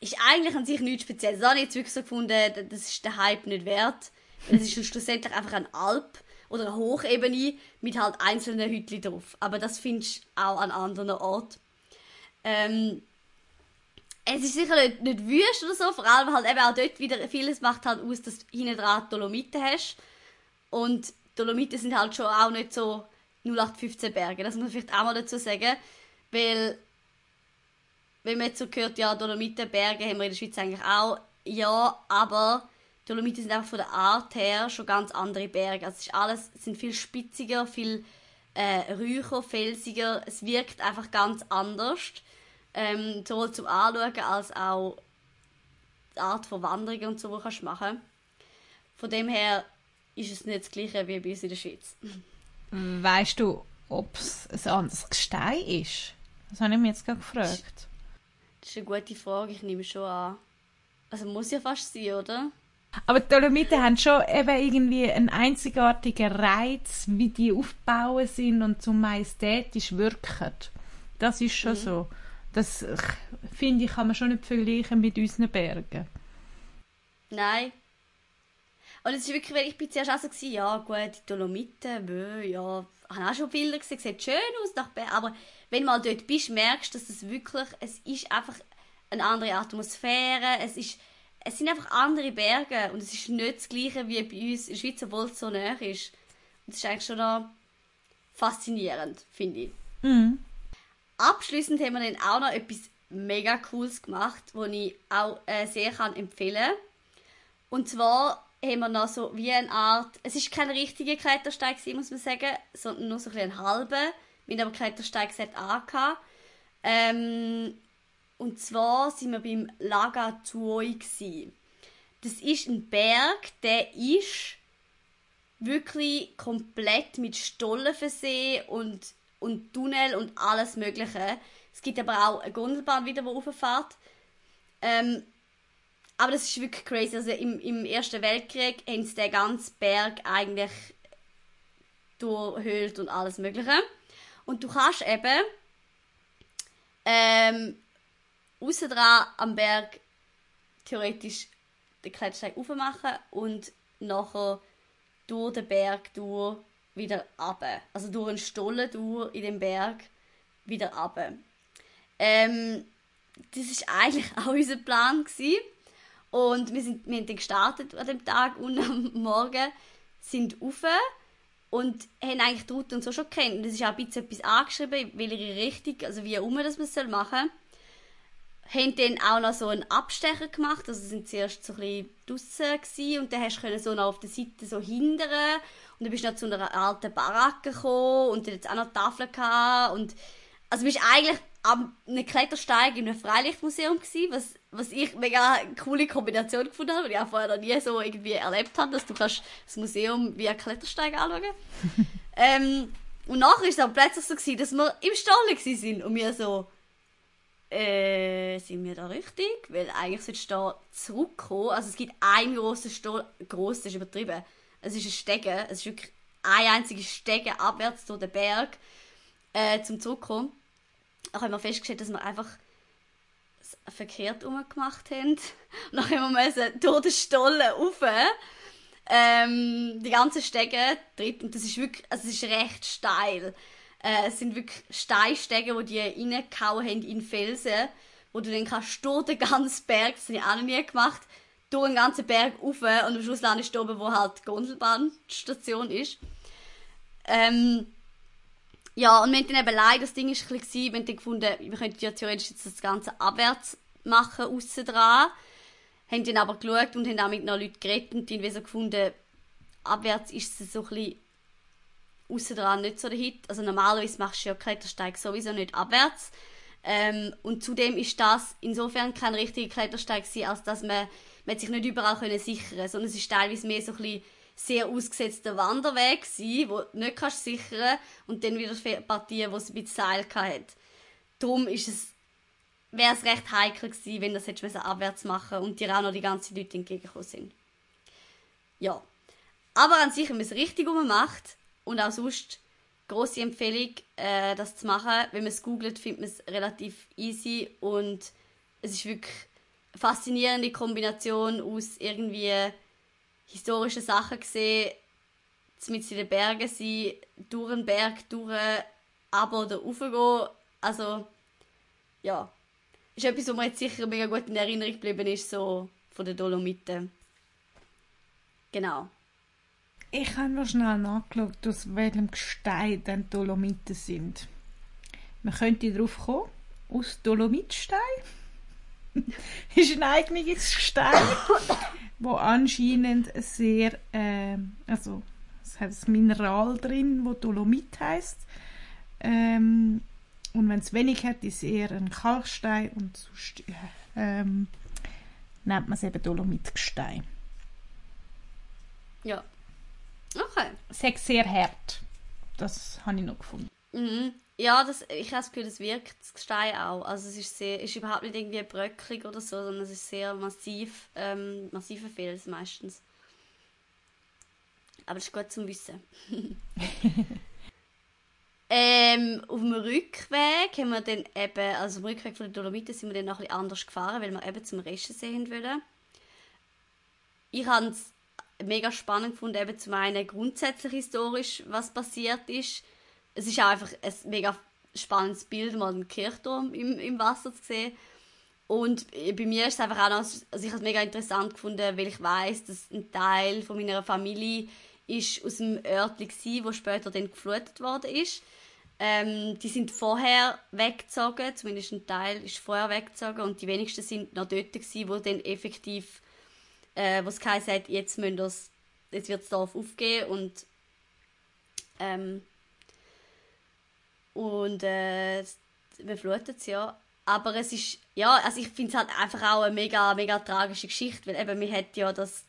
ist eigentlich an sich nichts Spezielles. Das habe ich jetzt wirklich so gefunden, das ist der Hype nicht wert. Es ist schlussendlich einfach ein Alp oder eine Hochebene mit halt einzelnen Hütchen drauf. Aber das findest du auch an anderen Orten. Ähm, es ist sicher nicht, nicht wüst oder so, vor allem halt eben auch dort wieder, vieles macht halt aus, dass du hinten dran Dolomiten hast. Und Dolomiten sind halt schon auch nicht so 0815 Berge, das muss man vielleicht auch mal dazu sagen. Weil, wenn man jetzt so hört, ja, Dolomiten, Berge haben wir in der Schweiz eigentlich auch, ja, aber Dolomiten sind einfach von der Art her schon ganz andere Berge. Also es ist alles, es sind viel spitziger, viel äh, räucher, felsiger. Es wirkt einfach ganz anders. Ähm, sowohl zum Anschauen als auch die Art von Wanderungen und so, die kannst du machen. Von dem her ist es nicht das gleiche wie bei uns in der Schweiz. Weißt du, ob es ein anderes Gestein ist? Das habe ich mich jetzt gerade gefragt. Das ist eine gute Frage, ich nehme schon an. Also muss ja fast sein, oder? Aber die Dolomiten haben schon eben irgendwie einen einzigartigen Reiz, wie die aufgebaut sind und so majestätisch wirken. Das ist schon so. Das finde ich, kann man schon nicht vergleichen mit unseren Bergen. Nein. Und es ist wirklich, weil ich bin zuerst auch so gewesen, ja gut, die Dolomiten, bö, ja, ich habe auch schon Bilder gesehen, sieht schön aus nach Berg, aber wenn du mal dort bist, merkst du, dass es wirklich, es ist einfach eine andere Atmosphäre, es ist, es sind einfach andere Berge und es ist nicht das gleiche wie bei uns in der Schweiz, obwohl es so nah ist. Und das ist eigentlich schon noch faszinierend, finde ich. Mhm. Abschließend haben wir dann auch noch etwas mega Cooles gemacht, das ich auch äh, sehr kann empfehlen Und zwar haben wir noch so wie eine Art, es ist kein richtiger Klettersteig gewesen, muss man sagen, sondern nur so ein, ein halber, mit einem Klettersteigset angehabt. Ähm, und zwar sind wir beim Laga Tuoi. Das ist ein Berg, der ist wirklich komplett mit Stollen versehen und, und Tunnel und alles mögliche. Es gibt aber auch eine Gondelbahn wieder, die rauffährt. Ähm, aber das ist wirklich crazy. Also im, im Ersten Weltkrieg haben sie den ganzen Berg eigentlich durchhöhlt und alles mögliche. Und du kannst eben ähm, außen dran am Berg theoretisch den Klettersteig aufmachen und nachher durch den Berg durch wieder runter. Also durch einen Stollen durch in den Berg wieder runter. Ähm, das ist eigentlich auch unser Plan gewesen. Und wir sind, wir haben dann gestartet an dem Tag und am Morgen sind rauf und haben eigentlich die Route und so schon kennt. Und es ist auch ein bisschen etwas angeschrieben, welche Richtung, also wie herum das man machen soll. Haben dann auch noch so einen Abstecher gemacht, also sind zuerst so ein bisschen draussen und dann hast du so noch auf der Seite so hindern und dann bist du noch zu einer alten Baracke gekommen und dann es auch noch Tafeln gehabt und also bist eigentlich am einem Klettersteig in einem Freilichtmuseum gewesen, was, was ich mega eine coole Kombination gefunden habe, weil ich auch vorher noch nie so irgendwie erlebt habe, dass du kannst das Museum wie ein Klettersteig anschauen ähm, Und nachher war es aber plötzlich so, gewesen, dass wir im Stall sind und wir so, äh, sind wir da richtig? Weil eigentlich solltest du da zurückkommen. Also es gibt einen grossen Stall, gross, das ist übertrieben. Es ist ein Stegen, es ist wirklich ein einziges Stegen abwärts durch den Berg, äh, zum Zurückkommen. Dann haben wir festgestellt, dass wir einfach verkehrt gemacht haben. Und dann haben wir durch den Stollen rauf. ähm, die ganzen Stege drin und das ist wirklich, also es ist recht steil. Äh, es sind wirklich Steinstege, die die reingehauen haben in Felsen, wo du dann kannst durch den ganzen Berg, das habe ich auch noch nie gemacht, durch den ganzen Berg rauf und am Schluss landest du oben, wo halt die Gondelbahnstation ist. Ähm, ja, und wir haben dann eben leider, das Ding war wir haben dann gefunden, wir könnten ja theoretisch jetzt das Ganze abwärts machen, aussen dran. Haben dann aber geschaut und haben auch mit noch Leuten geredet und haben so gefunden, abwärts ist es so ein bisschen aussen dran nicht so der Hit. Also normalerweise machst du ja Klettersteig sowieso nicht abwärts. Ähm, und zudem ist das insofern kein richtiger Klettersteig gewesen, als dass man, man sich nicht überall können sichern sondern es ist teilweise mehr so ein bisschen sehr ausgesetzter Wanderweg gewesen, wo du nicht kannst sichern und dann wieder Partien, wo es ein bisschen Seil hat. Darum ist es, wäre es recht heikel gewesen, wenn das hättest abwärts machen und dir auch noch die ganzen Leute entgegengekommen sind. Ja. Aber an sich, wenn man es richtig macht und auch sonst große Empfehlung, äh, das zu machen. Wenn man es googelt, findet man es relativ easy und es ist wirklich eine faszinierende Kombination aus irgendwie historischen Sachen gesehen, mit in den Bergen sein, durch den Berg durch, aber oder raufgehen. Also, ja. Ist etwas, was mir jetzt sicher mega gut in Erinnerung geblieben ist, so von den Dolomiten. Genau. Ich habe noch schnell nachgeschaut, aus welchem Gestein die Dolomiten sind. Man könnte darauf kommen, aus Dolomitstein. ist ein eigenes Gestein, wo anscheinend sehr, äh, also es hat ein Mineral drin, wo Dolomit heißt. Ähm, und wenn es wenig hat, ist es eher ein Kalkstein und sonst äh, ähm, nennt man es eben Dolomitgestein. Ja, Okay. Sechs sehr hart. Das habe ich noch gefunden. Mhm. Ja, das, ich habe das Gefühl, das wirkt das Gestein auch. Also es ist, sehr, ist überhaupt nicht irgendwie bröcklig oder so, sondern es ist sehr massiv, ähm, massiver Fels meistens. Aber das ist gut zum Wissen. ähm, auf dem Rückweg haben wir dann eben, also auf dem Rückweg von den Dolomiten sind wir dann noch ein bisschen anders gefahren, weil wir eben zum Reschensee hin wollen. Ich habe es mega spannend gefunden, eben zum einen grundsätzlich historisch, was passiert ist. Es ist auch einfach ein mega spannendes Bild, mal einen Kirchturm im, im Wasser zu sehen. Und bei mir ist es einfach auch noch, also ich habe es mega interessant gefunden, weil ich weiß, dass ein Teil von meiner Familie ist aus dem Örtli war, wo später dann geflutet worden ist. Ähm, die sind vorher weggezogen, zumindest ein Teil ist vorher weggezogen und die wenigsten sind noch dort gewesen, wo dann effektiv äh, wo es hat, jetzt, müssen das, jetzt wird das Dorf aufgehen und ähm, und äh, fluten es ja. Aber es ist, ja, also ich finde es halt einfach auch eine mega, mega tragische Geschichte, weil eben, man hat ja das,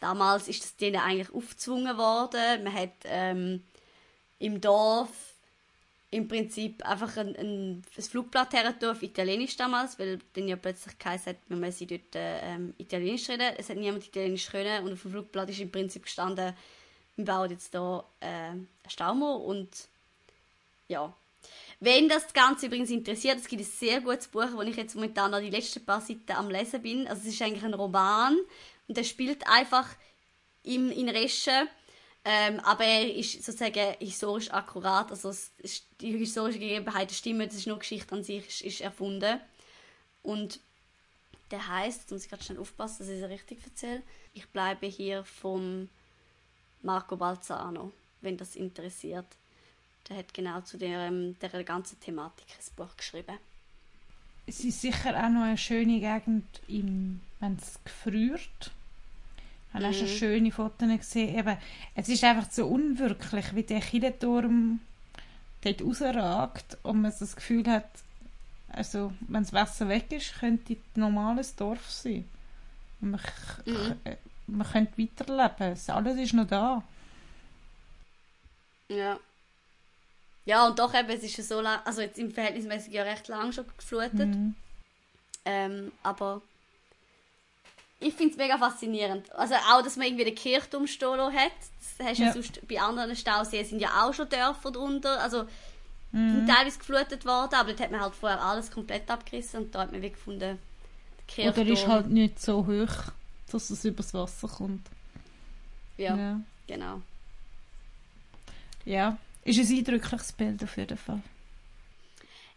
damals ist das denen eigentlich aufgezwungen worden, man hat ähm, im Dorf im Prinzip einfach ein, ein, ein Flugblatt her auf Italienisch damals, weil dann ja plötzlich geheißen hat, man müsse dort ähm, Italienisch reden. Es hat niemand Italienisch können und auf dem Flugblatt ist im Prinzip gestanden, wir bauen jetzt hier äh, einen Staumauer und ja. Wenn das Ganze übrigens interessiert, es gibt ein sehr gutes Buch, wo ich jetzt momentan noch die letzten paar Seiten am Lesen bin. Also es ist eigentlich ein Roman und der spielt einfach im, in Reschen ähm, aber er ist sozusagen historisch akkurat, also die historische Gegebenheiten stimmen, das ist nur Geschichte an sich, ist, ist erfunden. Und der heißt, jetzt muss ich gerade schnell aufpassen, dass ich es richtig erzähle, ich bleibe hier vom Marco Balzano, wenn das interessiert. Der hat genau zu der, der ganzen Thematik ein Buch geschrieben. Es ist sicher auch noch eine schöne Gegend, wenn es gefriert habe auch schon mhm. schöne Fotos gesehen. Eben, es ist einfach so unwirklich, wie der Kirchenturm dort rausragt und man so das Gefühl hat, also wenn das Wasser weg ist, könnte ein normales Dorf sein. Man, mhm. man könnte weiterleben. Alles ist noch da. Ja. Ja, und doch eben, es ist ja so lang, also jetzt im Verhältnismäßig ja recht lang schon geflutet. Mhm. Ähm, aber ich finde es mega faszinierend. Also auch, dass man irgendwie den Kirchturm hat. Das hast ja. ja sonst bei anderen Stauseen sind ja auch schon Dörfer drunter. Also mhm. sind teilweise geflutet worden, aber dort hat man halt vorher alles komplett abgerissen und da hat man wie gefunden, der Kirchturm... Oder ist halt nicht so hoch, dass es übers Wasser kommt. Ja, Ja. genau. ja. Ist ein eindrückliches Bild auf jeden Fall.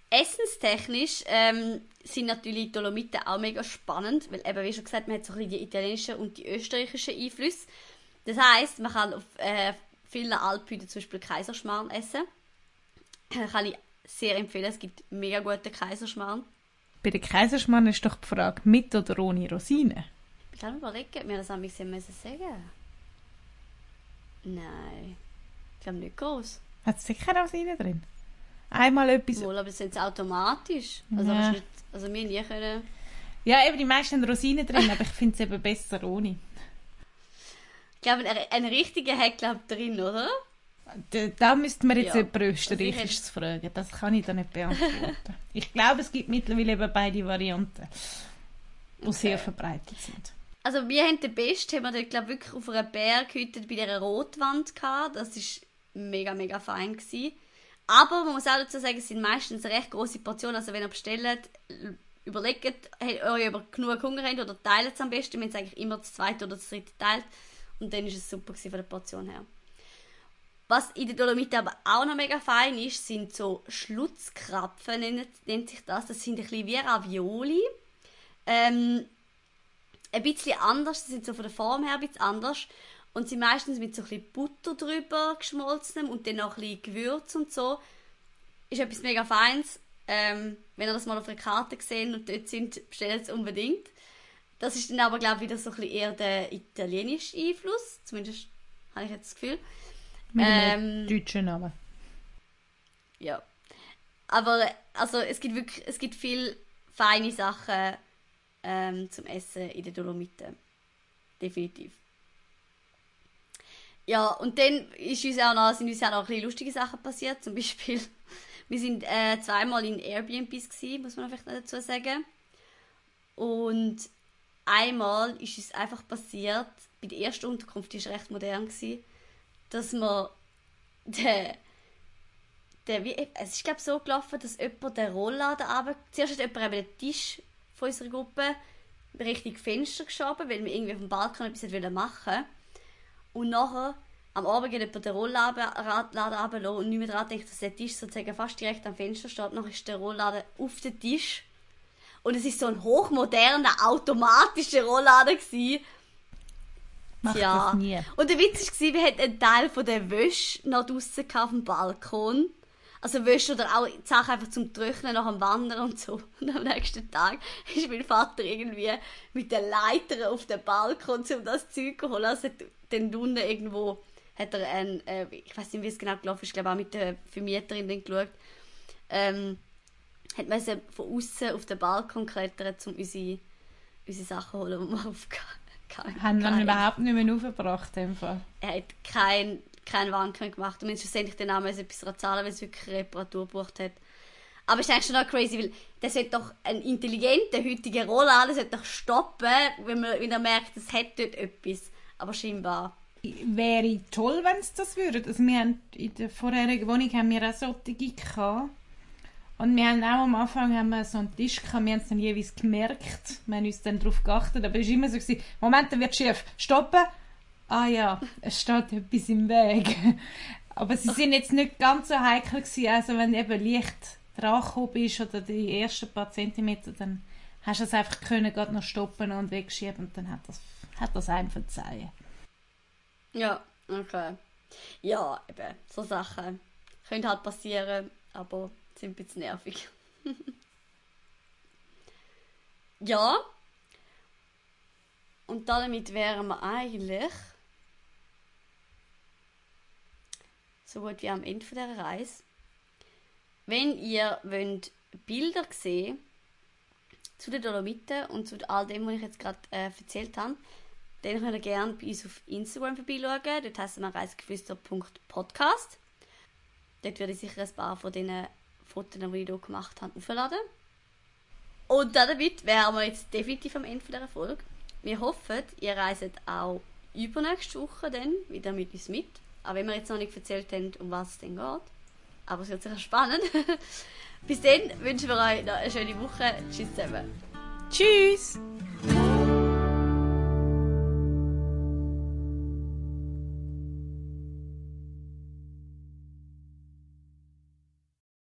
Essenstechnisch ähm, sind natürlich die Dolomiten auch mega spannend, weil eben, wie schon gesagt, man hat so ein bisschen die italienischen und die österreichischen Einflüsse. Das heisst, man kann auf äh, vielen Alphüten zum Beispiel Kaiserschmarrn essen. Äh, kann ich sehr empfehlen, es gibt mega guten Kaiserschmarrn. Bei den Kaiserschmarrn ist doch die Frage, mit oder ohne Rosinen? Ich kann mir überlegen, ob wir das am müssen sagen Nein, ich glaube nicht groß. Hat es sicher Rosinen drin? Einmal etwas... Wohl, aber es sind automatisch. Also, Ja. nicht, also wir nie können. Ja, eben, die meisten haben Rosinen drin, aber ich finde es eben besser ohne. Ich glaube, ein, ein richtiger hat glaube drin, oder? Da, da müssten wir jetzt Ja. jemanden Österreichisches fragen. Das kann ich da nicht beantworten. ich glaube, es gibt mittlerweile eben beide Varianten, die sehr verbreitet sind. Also wir haben den besten, haben wir dort, glaube wirklich auf einer Berghütte bei dieser Rotwand gehabt. Das ist mega, mega fein gewesen. Aber man muss auch dazu sagen, es sind meistens recht große Portionen. Also wenn ihr bestellt, überlegt, habt ihr über genug Hunger habt oder teilt es am besten. Wir haben es eigentlich immer das zweite oder das dritte teilt. Und dann ist es super von der Portion her. Was in den Dolomiten aber auch noch mega fein ist, sind so Schlutzkrapfen, nennt, nennt sich das. Das sind ein bisschen wie Ravioli. Ähm, ein bisschen anders, sie sind so von der Form her ein bisschen anders und sind meistens mit so ein bisschen Butter drüber geschmolzenem und dann noch ein bisschen Gewürz und so. Ist etwas mega Feins. Ähm, wenn ihr das mal auf einer Karte gesehen und dort sind, bestellt es unbedingt. Das ist dann aber, glaube ich, wieder so ein bisschen eher der italienische Einfluss. Zumindest habe ich jetzt das Gefühl. Mit Ähm, deutschen Namen. Ja. Aber also es gibt wirklich, es gibt viel feine Sachen ähm, zum Essen in den Dolomiten. Definitiv. Ja, und dann ist uns auch noch, sind uns auch noch ein bisschen lustige Sachen passiert. Zum Beispiel, wir sind äh, zweimal in Airbnbs gewesen, muss man vielleicht noch dazu sagen. Und einmal ist es einfach passiert, bei der ersten Unterkunft, die war recht modern, gewesen, dass wir den der, wie, es ist glaube so gelaufen, dass jemand den Rollladen runter... Zuerst hat jemand den Tisch von unserer Gruppe Richtung Fenster geschoben, weil wir irgendwie auf dem Balkon etwas machen Und nachher, am Abend geht jemand den Rollladen runterlassen und nicht mehr daran denkt, dass der Tisch sozusagen fast direkt am Fenster steht. Nachher ist der Rollladen auf dem Tisch. Und es ist so ein hochmoderner, automatischer Rollladen gewesen. Macht Ja. das nie. Und der Witz war, wir hatten einen Teil von der Wäsche noch draussen auf dem Balkon. Also Wäsche oder auch Sachen einfach zum Trocknen nach dem Wandern und so. Und am nächsten Tag ist mein Vater irgendwie mit der Leiter auf den Balkon, um das Zeug zu holen. Also dann unten irgendwo hat er ein, äh, ich weiß nicht, wie es genau gelaufen ist, ich glaube auch mit der Vermieterin dann geschaut, ähm, hat man von außen auf den Balkon klettern, um unsere, unsere Sachen zu holen, die wir auf Haben dann überhaupt nicht mehr aufgebracht, in Fall. er hat kein, kein Wanken gemacht und wir haben schlussendlich dann auch müssen etwas zahlen, weil es wirklich eine Reparatur gebraucht hat. Aber es ist eigentlich schon noch crazy, weil der sollte doch ein intelligenter heutiger Rollladen sollte doch stoppen, wenn man wenn er merkt, es hat dort etwas. Aber scheinbar. Wäre toll, wenn es das würde. Also wir haben in der vorherigen Wohnung haben wir auch solche gehabt. Und wir haben auch am Anfang haben wir so einen Tisch gehabt, wir haben es dann jeweils gemerkt. Wir haben uns dann darauf geachtet, aber es war immer so, gewesen, Moment, dann wird schief. Stoppen! Ah ja, es steht etwas im Weg. aber sie sind jetzt nicht ganz so heikel gewesen, also wenn eben Licht dran bist oder die ersten paar Zentimeter, dann hast du es einfach können, gerade noch stoppen und wegschieben und dann hat das, hat das einem verzeihen. Ja, okay. Ja, eben, so Sachen können halt passieren, aber sind ein bisschen nervig. ja. Und damit wären wir eigentlich so gut wie am Ende von dieser Reise. Wenn ihr wollt Bilder sehen zu den Dolomiten und zu all dem, was ich jetzt gerade äh, erzählt habe, dann könnt ihr gerne bei uns auf Instagram vorbeischauen. Dort heißen wir reisegeflüster.podcast. Dort werde ich sicher ein paar von diesen Fotos, die ich hier gemacht habe, aufladen. Und damit wären wir jetzt definitiv am Ende dieser Folge. Wir hoffen, ihr reiset auch übernächste Woche dann wieder mit uns mit. Auch wenn wir jetzt noch nicht erzählt haben, um was es denn geht. Aber es wird sicher spannend. Bis dann wünschen wir euch noch eine schöne Woche. Tschüss zusammen. Tschüss!